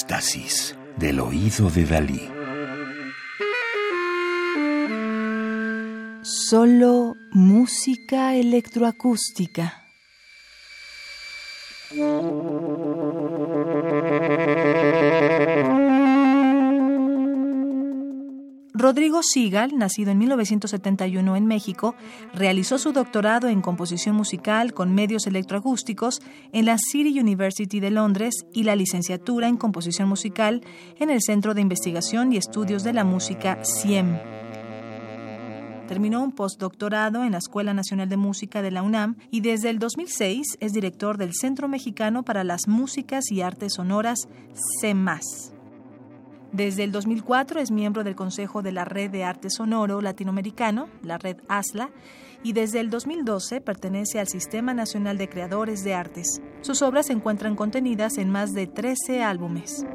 oasis del oído de Dalí. Solo música electroacústica. Rodrigo Sigal, nacido en 1971 en México, realizó su doctorado en composición musical con medios electroacústicos en la City University de Londres y la licenciatura en composición musical en el Centro de Investigación y Estudios de la Música CIEM. Terminó un postdoctorado en la Escuela Nacional de Música de la UNAM y desde el 2006 es director del Centro Mexicano para las Músicas y Artes Sonoras, CEMAS. Desde el 2004 es miembro del Consejo de la Red de Arte Sonoro Latinoamericano, la red ASLA, y desde el 2012 pertenece al Sistema Nacional de Creadores de Artes. Sus obras se encuentran contenidas en más de 13 álbumes.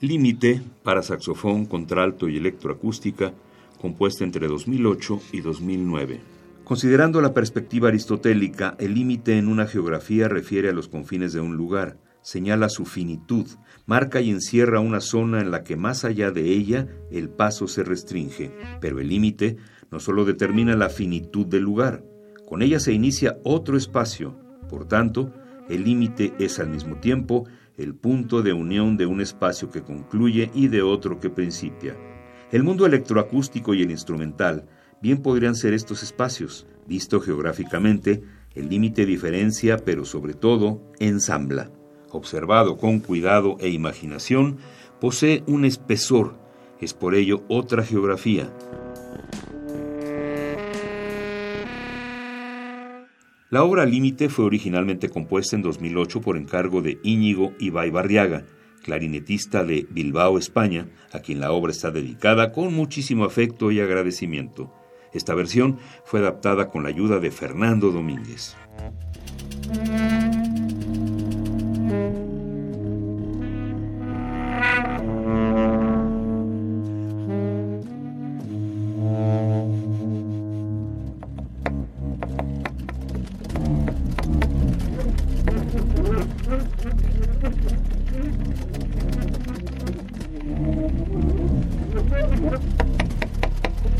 Límite para saxofón, contralto y electroacústica, compuesta entre 2008 y 2009. Considerando la perspectiva aristotélica, el límite en una geografía refiere a los confines de un lugar, señala su finitud, marca y encierra una zona en la que más allá de ella el paso se restringe, pero el límite no solo determina la finitud del lugar, con ella se inicia otro espacio, por tanto, el límite es al mismo tiempo el punto de unión de un espacio que concluye y de otro que principia. El mundo electroacústico y el instrumental bien podrían ser estos espacios. Visto geográficamente, el límite diferencia, pero sobre todo ensambla. Observado con cuidado e imaginación, posee un espesor, es por ello otra geografía. La obra Límite fue originalmente compuesta en 2008 por encargo de Íñigo Ibai Barriaga, clarinetista de Bilbao, España, a quien la obra está dedicada con muchísimo afecto y agradecimiento. Esta versión fue adaptada con la ayuda de Fernando Domínguez.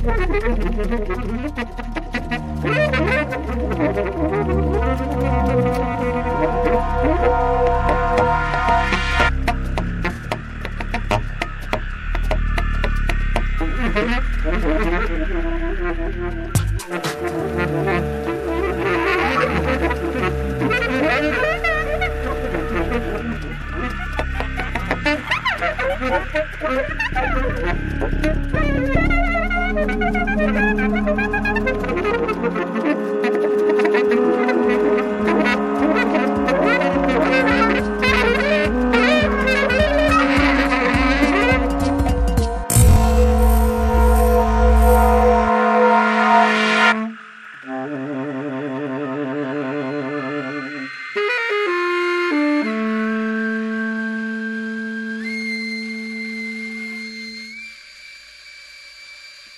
Thank you.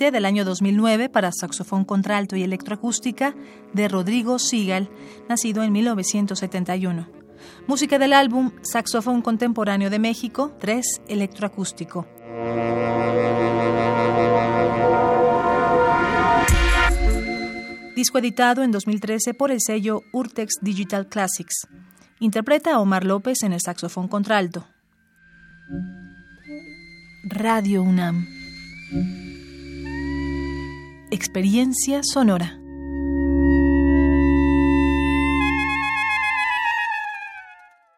del año 2009 para saxofón contralto y electroacústica de Rodrigo Sigal, nacido en 1971. Música del álbum Saxofón Contemporáneo de México 3 Electroacústico. Disco editado en 2013 por el sello Urtex Digital Classics. Interpreta a Omar López en el saxofón contralto. Radio UNAM. Experiencia Sonora.